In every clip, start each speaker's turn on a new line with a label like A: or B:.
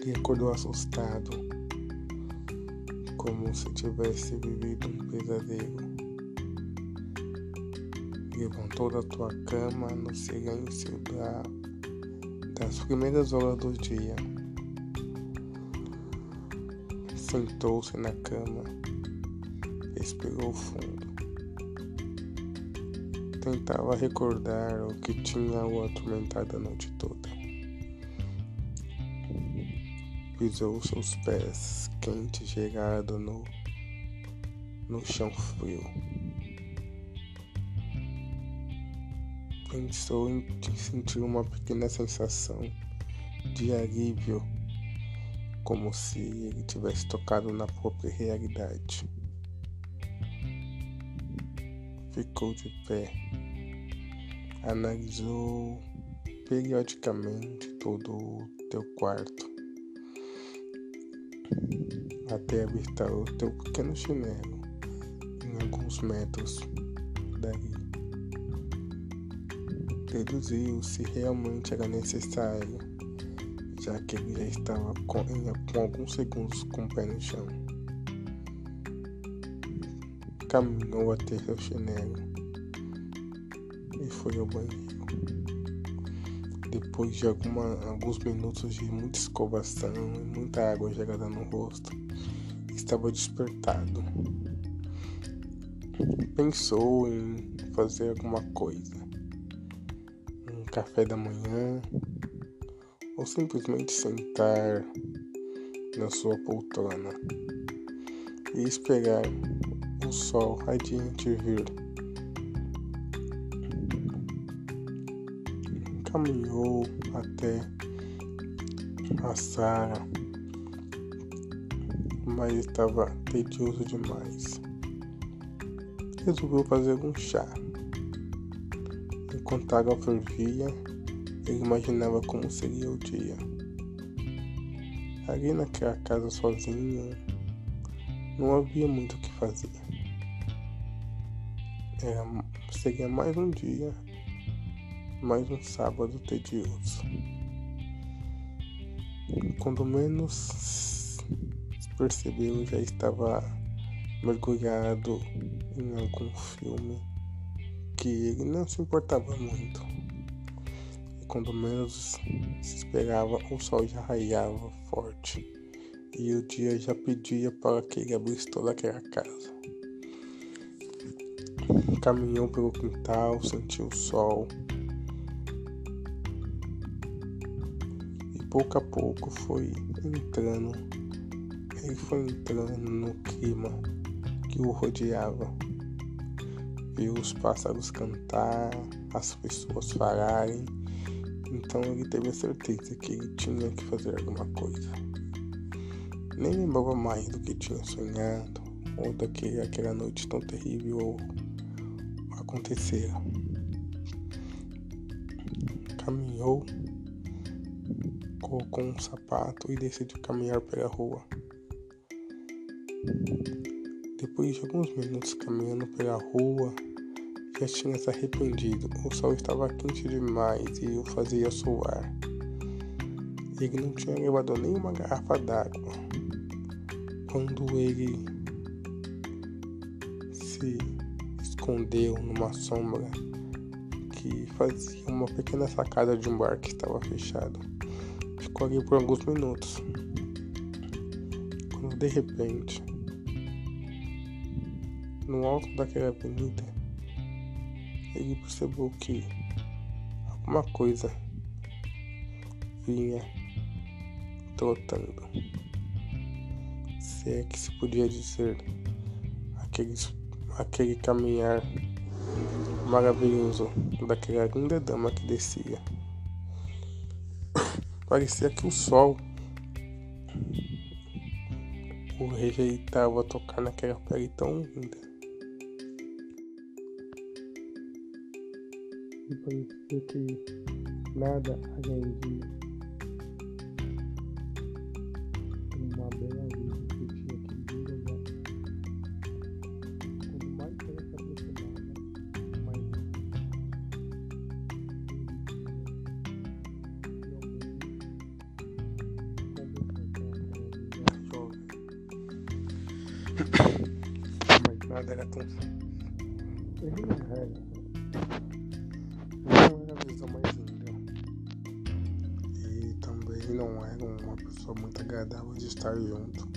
A: Ele acordou assustado, como se tivesse vivido um pesadelo. Levantou da tua cama no silêncio da, das primeiras horas do dia. Sentou-se na cama, respirou fundo. Tentava recordar o que tinha o atormentado a noite toda. Pisou seus pés quentes chegados no, no chão frio. Pensou em sentir uma pequena sensação de alívio, como se ele tivesse tocado na própria realidade. Ficou de pé, analisou periodicamente todo o teu quarto, até avistar o teu pequeno chinelo em alguns metros dali. Deduziu se realmente era necessário, já que ele já estava com, com alguns segundos com o pé no chão. Caminhou até seu chinelo e foi ao banheiro. Depois de alguma, alguns minutos de muita escovação e muita água jogada no rosto, estava despertado. Pensou em fazer alguma coisa, um café da manhã, ou simplesmente sentar na sua poltrona e esperar o sol radiante vir. Caminhou até a sala, mas estava tedioso demais. Resolveu fazer um chá. Enquanto a água fervia, ele imaginava como seria o dia. Ali naquela casa sozinho, não havia muito o que fazer. Era, seria mais um dia, mais um sábado tedioso. Quando menos percebeu, já estava mergulhado em algum filme que ele não se importava muito. E quando menos se esperava, o sol já raiava forte e o dia já pedia para que ele abrisse toda aquela casa. Caminhou pelo quintal, sentiu o sol. Pouco a pouco foi entrando, ele foi entrando no clima que o rodeava. Viu os pássaros cantar, as pessoas falarem, então ele teve a certeza que ele tinha que fazer alguma coisa. Nem lembrava mais do que tinha sonhado ou daquele aquela noite tão terrível acontecera. Caminhou, colocou um sapato e decidiu caminhar pela rua. Depois de alguns minutos caminhando pela rua, já tinha se arrependido. O sol estava quente demais e o fazia suar. Ele não tinha levado nenhuma garrafa d'água. Quando ele se escondeu numa sombra que fazia uma pequena sacada de um bar que estava fechado. Ficou ali por alguns minutos. Quando de repente, no alto daquela avenida, ele percebeu que alguma coisa vinha trotando. Se é que se podia dizer aqueles aquele caminhar maravilhoso daquela linda dama que descia. Parecia que o sol o rejeitava a tocar naquela pele tão linda. E parecia que nada além de Mas nada era tão não era. A visão mais linda. E também não era uma pessoa muito agradável de estar junto.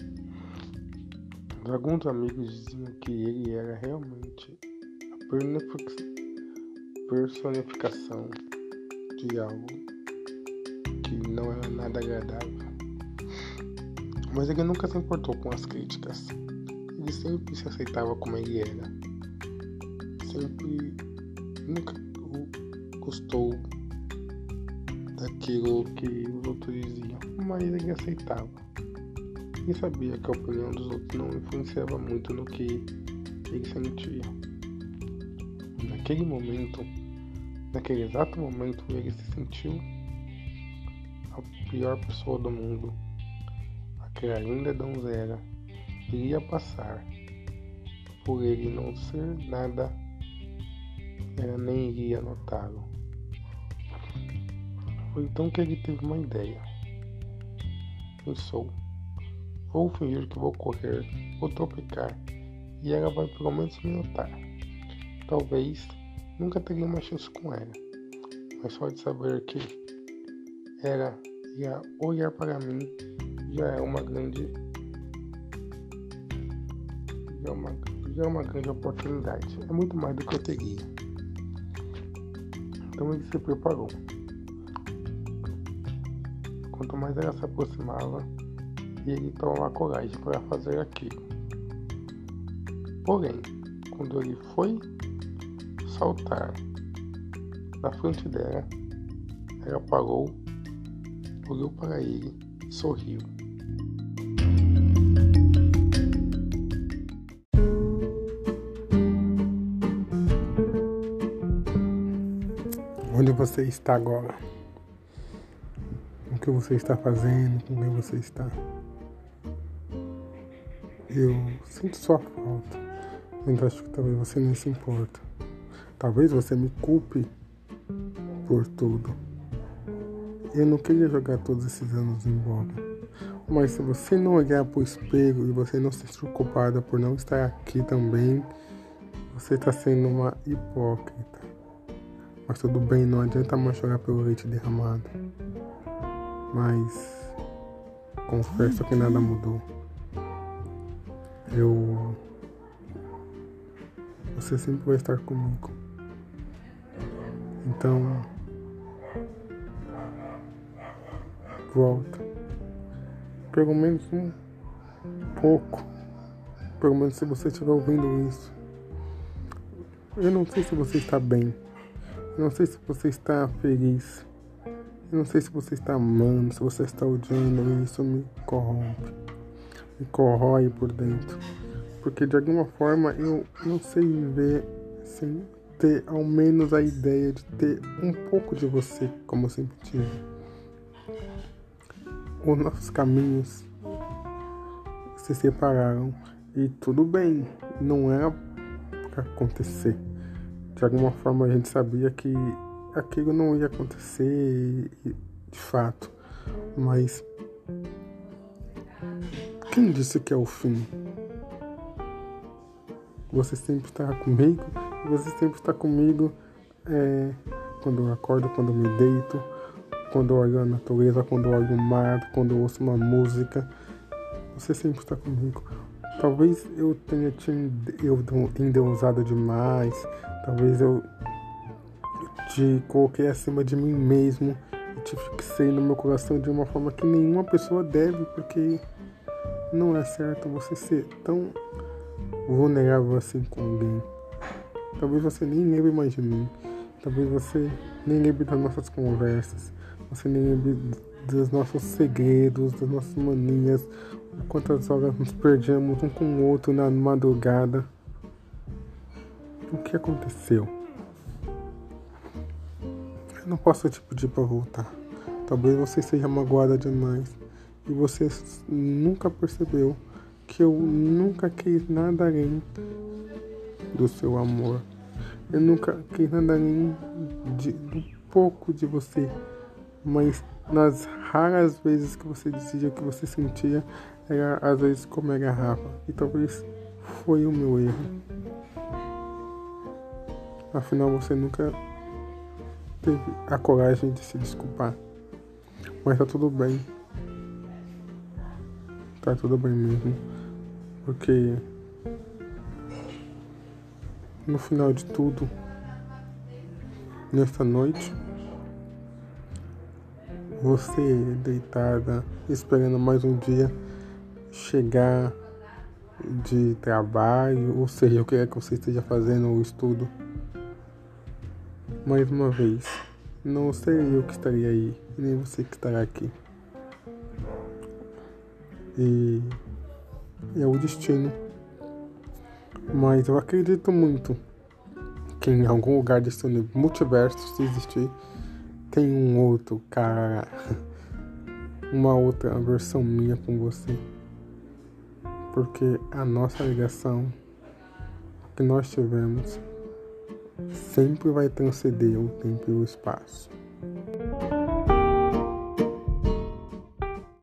A: Alguns amigos diziam que ele era realmente a personificação de algo que não era nada agradável. Mas ele nunca se importou com as críticas. Ele sempre se aceitava como ele era. Sempre nunca gostou daquilo que os outros diziam, mas ele aceitava. E sabia que a opinião dos outros não influenciava muito no que ele sentia. Naquele momento, naquele exato momento, ele se sentiu a pior pessoa do mundo que ainda donzela iria passar, por ele não ser nada, ela nem iria notá-lo. Foi então que ele teve uma ideia. Pensou, vou fingir que vou correr, vou tropicar, e ela vai pelo menos me notar. Talvez nunca teria uma chance com ela, mas só de saber que ela ia olhar para mim já é uma grande já é uma, já é uma grande oportunidade. É muito mais do que eu teria. Então ele se preparou. Quanto mais ela se aproximava, ele tomava coragem para fazer aquilo. Porém, quando ele foi saltar na frente dela, ela parou, olhou para ele sorriu. Onde você está agora, o que você está fazendo, com quem você está. Eu sinto sua falta, mas acho que talvez você não se importa. Talvez você me culpe por tudo. Eu não queria jogar todos esses anos embora. Mas se você não olhar para o espelho e você não se sentir culpada por não estar aqui também, você está sendo uma hipócrita. Mas tudo bem, não adianta mais chorar pelo leite derramado. Mas confesso que nada mudou. Eu. Você sempre vai estar comigo. Então. Volta. Pelo menos um pouco. Pelo menos se você estiver ouvindo isso. Eu não sei se você está bem. Eu não sei se você está feliz. Eu não sei se você está amando, se você está odiando. Isso me corrompe. Me corrói por dentro. Porque de alguma forma eu não sei viver sem ter ao menos a ideia de ter um pouco de você, como eu sempre tive. Os nossos caminhos se separaram e tudo bem, não era para acontecer de alguma forma a gente sabia que aquilo não ia acontecer de fato. Mas quem disse que é o fim? Você sempre está comigo, você sempre está comigo é, quando eu acordo, quando eu me deito, quando eu olho a natureza, quando eu olho o mar, quando eu ouço uma música. Você sempre está comigo. Talvez eu tenha te eu endeusado demais, Talvez eu te coloquei acima de mim mesmo e te fixei no meu coração de uma forma que nenhuma pessoa deve, porque não é certo você ser tão vulnerável assim com alguém. Talvez você nem lembre mais de mim. Talvez você nem lembre das nossas conversas. Você nem lembre dos nossos segredos, das nossas manias, quantas horas nos perdemos um com o outro na madrugada o que aconteceu? Eu não posso te pedir para voltar. Talvez você seja magoada demais e você nunca percebeu que eu nunca quis nada além do seu amor. Eu nunca quis nada além de, do pouco de você, mas nas raras vezes que você dizia que você sentia, era às vezes comer garrafa. E talvez foi o meu erro. Afinal, você nunca teve a coragem de se desculpar. Mas tá tudo bem. Tá tudo bem mesmo. Porque no final de tudo, nesta noite, você deitada, esperando mais um dia chegar de trabalho, ou seja, o que é que você esteja fazendo o estudo. Mais uma vez, não serei eu que estaria aí, nem você que estará aqui. E é o destino. Mas eu acredito muito que em algum lugar desse multiverso, se existir, tem um outro cara, uma outra versão minha com você porque a nossa ligação que nós tivemos sempre vai transcender o tempo e o espaço.